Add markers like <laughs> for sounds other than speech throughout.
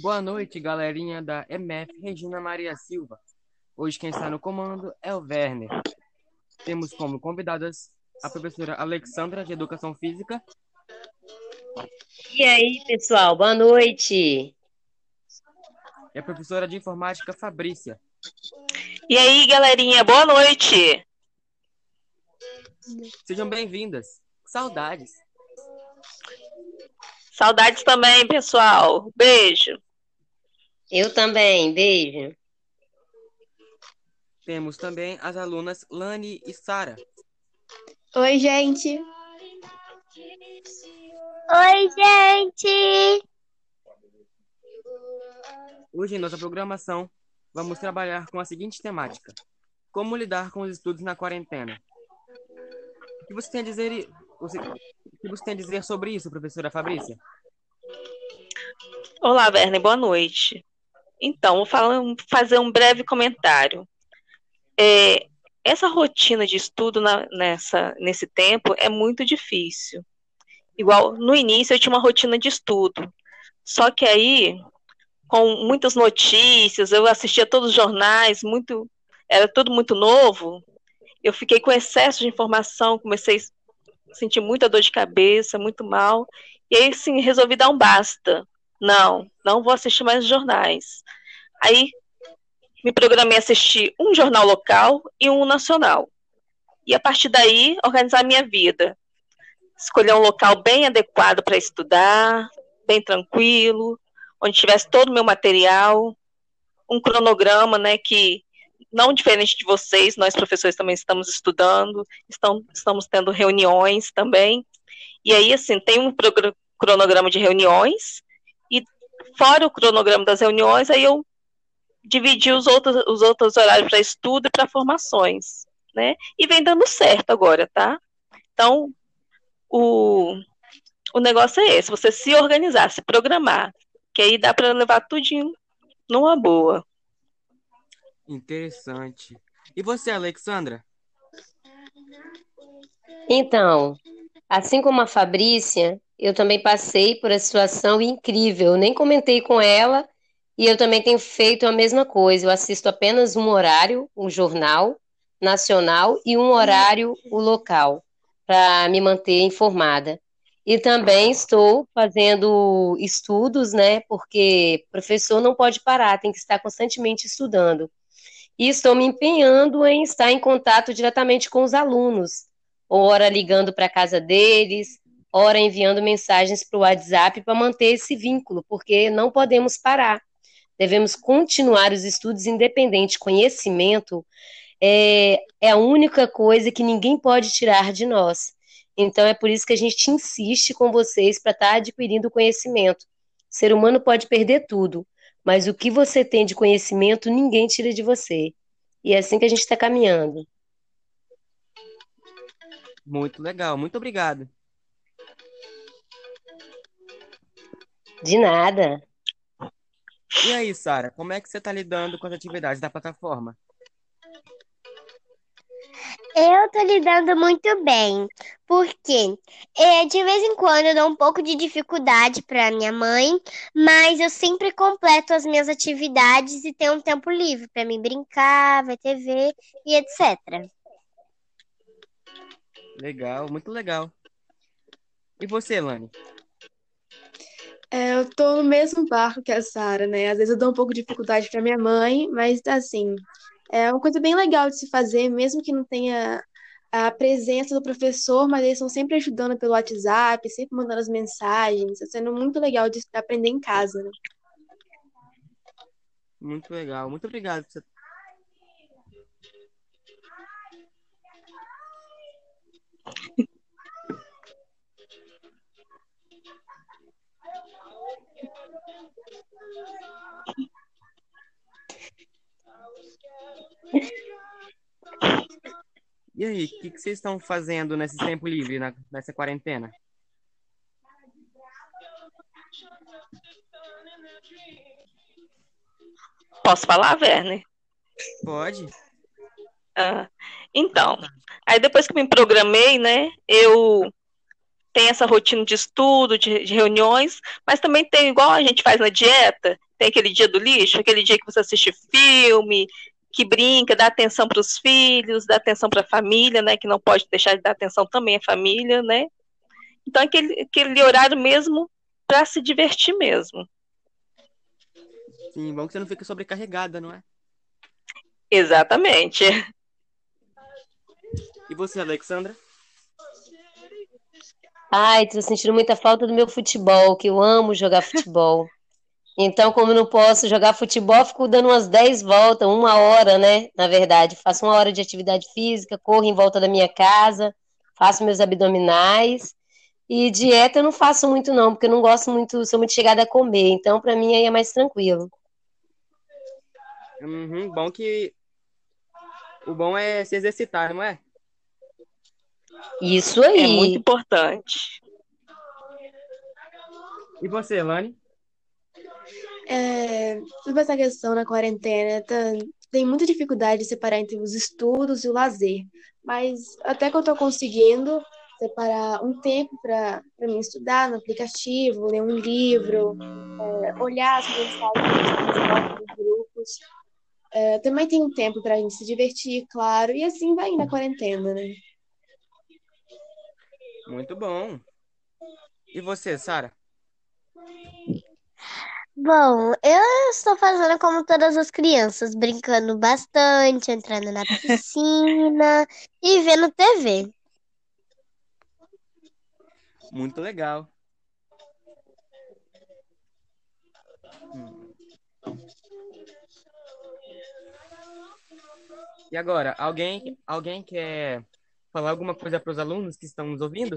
Boa noite, galerinha da MF Regina Maria Silva. Hoje quem está no comando é o Werner. Temos como convidadas a professora Alexandra, de Educação Física. E aí, pessoal, boa noite. E a professora de Informática Fabrícia. E aí, galerinha, boa noite. Sejam bem-vindas. Saudades. Saudades também, pessoal. Beijo. Eu também, beijo. Temos também as alunas Lani e Sara. Oi, gente. Oi, gente. Hoje, em nossa programação, vamos trabalhar com a seguinte temática: Como lidar com os estudos na quarentena? O que você tem a dizer, o que você tem a dizer sobre isso, professora Fabrícia? Olá, Werner, boa noite. Então, vou falar, fazer um breve comentário. É, essa rotina de estudo na, nessa, nesse tempo é muito difícil. Igual, no início eu tinha uma rotina de estudo, só que aí, com muitas notícias, eu assistia todos os jornais, muito, era tudo muito novo, eu fiquei com excesso de informação, comecei a sentir muita dor de cabeça, muito mal, e aí, sim, resolvi dar um basta. Não, não vou assistir mais jornais. Aí me programei a assistir um jornal local e um nacional. E a partir daí, organizar a minha vida. Escolher um local bem adequado para estudar, bem tranquilo, onde tivesse todo o meu material, um cronograma, né, que não diferente de vocês, nós professores também estamos estudando, estão, estamos tendo reuniões também. E aí, assim, tem um cronograma de reuniões, fora o cronograma das reuniões, aí eu dividir os outros, os outros horários para estudo e para formações, né? E vem dando certo agora, tá? Então, o, o negócio é esse, você se organizar, se programar, que aí dá para levar tudinho numa boa. Interessante. E você, Alexandra? Então, assim como a Fabrícia, eu também passei por essa situação incrível. Eu nem comentei com ela, e eu também tenho feito a mesma coisa. Eu assisto apenas um horário, um jornal nacional, e um horário, o local, para me manter informada. E também estou fazendo estudos, né? Porque professor não pode parar, tem que estar constantemente estudando. E estou me empenhando em estar em contato diretamente com os alunos, ora ligando para a casa deles, ora enviando mensagens para o WhatsApp para manter esse vínculo, porque não podemos parar devemos continuar os estudos independente. Conhecimento é, é a única coisa que ninguém pode tirar de nós. Então é por isso que a gente insiste com vocês para estar tá adquirindo conhecimento. Ser humano pode perder tudo, mas o que você tem de conhecimento ninguém tira de você. E é assim que a gente está caminhando. Muito legal, muito obrigado. De nada. E aí, Sara, como é que você está lidando com as atividades da plataforma? Eu estou lidando muito bem, porque é, de vez em quando eu dou um pouco de dificuldade para minha mãe, mas eu sempre completo as minhas atividades e tenho um tempo livre para me brincar, ver TV e etc. Legal, muito legal. E você, Lani? Tô no mesmo barco que a Sara, né? Às vezes eu dou um pouco de dificuldade para minha mãe, mas assim, é uma coisa bem legal de se fazer, mesmo que não tenha a presença do professor, mas eles estão sempre ajudando pelo WhatsApp, sempre mandando as mensagens, está sendo muito legal de aprender em casa, né? Muito legal. Muito obrigado por você E aí, o que, que, vocês estão fazendo nesse tempo livre, na, nessa quarentena? Posso falar, Werner? Pode. Ah, então, aí depois que me programei, né, eu tem essa rotina de estudo, de, de, reuniões, mas também tem, igual a gente faz na dieta, tem aquele dia do lixo, aquele dia que você assiste filme, que brinca, dá atenção para os filhos, dá atenção para a família, né? Que não pode deixar de dar atenção também à família, né? Então, aquele, aquele horário mesmo para se divertir mesmo. Sim, bom que você não fica sobrecarregada, não é? Exatamente. E você, Alexandra? Ai, tô sentindo muita falta do meu futebol, que eu amo jogar futebol. Então, como não posso jogar futebol, fico dando umas 10 voltas, uma hora, né? Na verdade, faço uma hora de atividade física, corro em volta da minha casa, faço meus abdominais. E dieta eu não faço muito, não, porque eu não gosto muito, sou muito chegada a comer. Então, para mim, aí é mais tranquilo. Uhum, bom que. O bom é se exercitar, não é? Isso aí. É muito importante. E você, Elane? É, sobre essa questão na quarentena, tá, tem muita dificuldade de separar entre os estudos e o lazer. Mas até que eu estou conseguindo separar um tempo para mim estudar no aplicativo, ler um livro, é, olhar as mensagens dos grupos. É, também tem um tempo para a gente se divertir, claro, e assim vai na quarentena, né? Muito bom. E você, Sara? Bom, eu estou fazendo como todas as crianças, brincando bastante, entrando na piscina <laughs> e vendo TV. Muito legal. Hum. E agora, alguém, alguém quer falar alguma coisa para os alunos que estão nos ouvindo?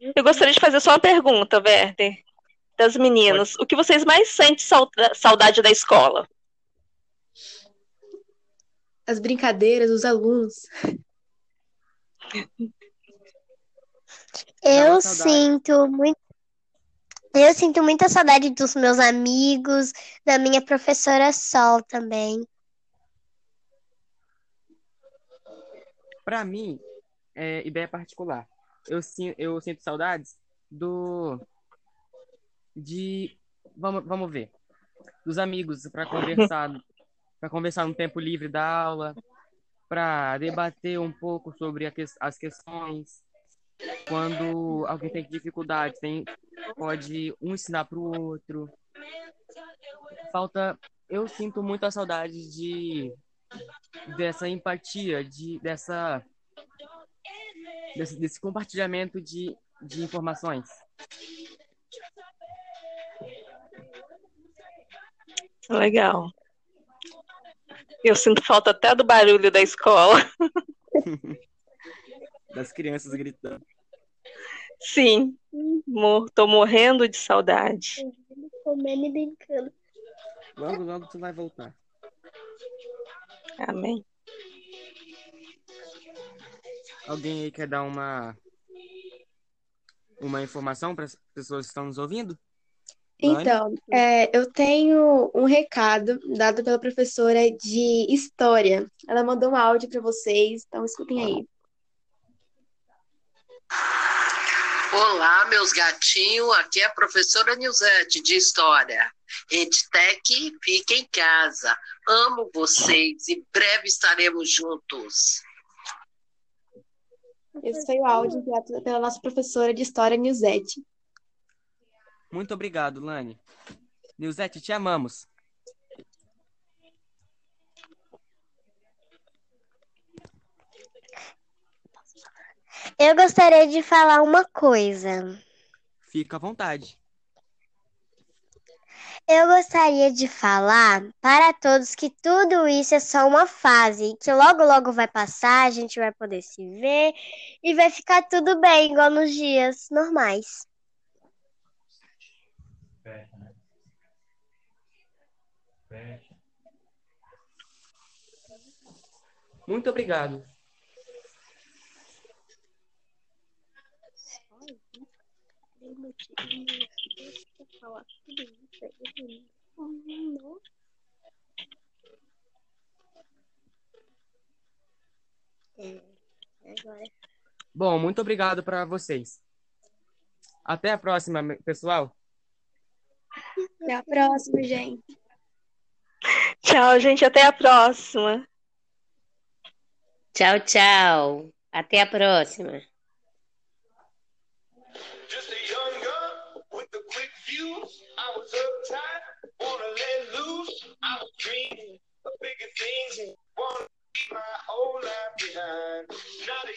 Eu gostaria de fazer só uma pergunta, Werther, das meninas. Pode. O que vocês mais sentem saudade da escola? As brincadeiras, os alunos. Eu sinto muito. Eu sinto muita saudade dos meus amigos, da minha professora Sol também. Para mim, é ideia particular. Eu, eu sinto saudades do. De. Vamos, vamos ver. Dos amigos para conversar. <laughs> para conversar no tempo livre da aula. Para debater um pouco sobre que, as questões. Quando alguém tem dificuldade, tem, pode um ensinar para o outro. Falta. Eu sinto muita saudade de dessa empatia, de, dessa, desse, desse compartilhamento de, de informações. Legal. Eu sinto falta até do barulho da escola. <laughs> das crianças gritando. Sim, tô morrendo de saudade. Comendo e brincando. Logo, logo tu vai voltar. Amém. Alguém aí quer dar uma uma informação para as pessoas que estão nos ouvindo? Então, é, eu tenho um recado dado pela professora de História. Ela mandou um áudio para vocês, então escutem aí. Olá, meus gatinhos. Aqui é a professora Nilzete de História. EdTech, fique em casa. Amo vocês. Em breve estaremos juntos. Esse foi o áudio enviado pela nossa professora de História, Nilzete. Muito obrigado, Lani. Nilzete, te amamos. Eu gostaria de falar uma coisa. Fica à vontade. Eu gostaria de falar para todos que tudo isso é só uma fase, que logo logo vai passar, a gente vai poder se ver e vai ficar tudo bem, igual nos dias normais. Muito obrigado. Falar tudo isso aí. Não. É, agora. Bom, muito obrigado para vocês. Até a próxima, pessoal. Até a próxima, gente. Tchau, gente. Até a próxima. Tchau, tchau. Até a próxima. I was wanna let loose. I was dreaming of bigger things and wanna leave my whole life behind. Not a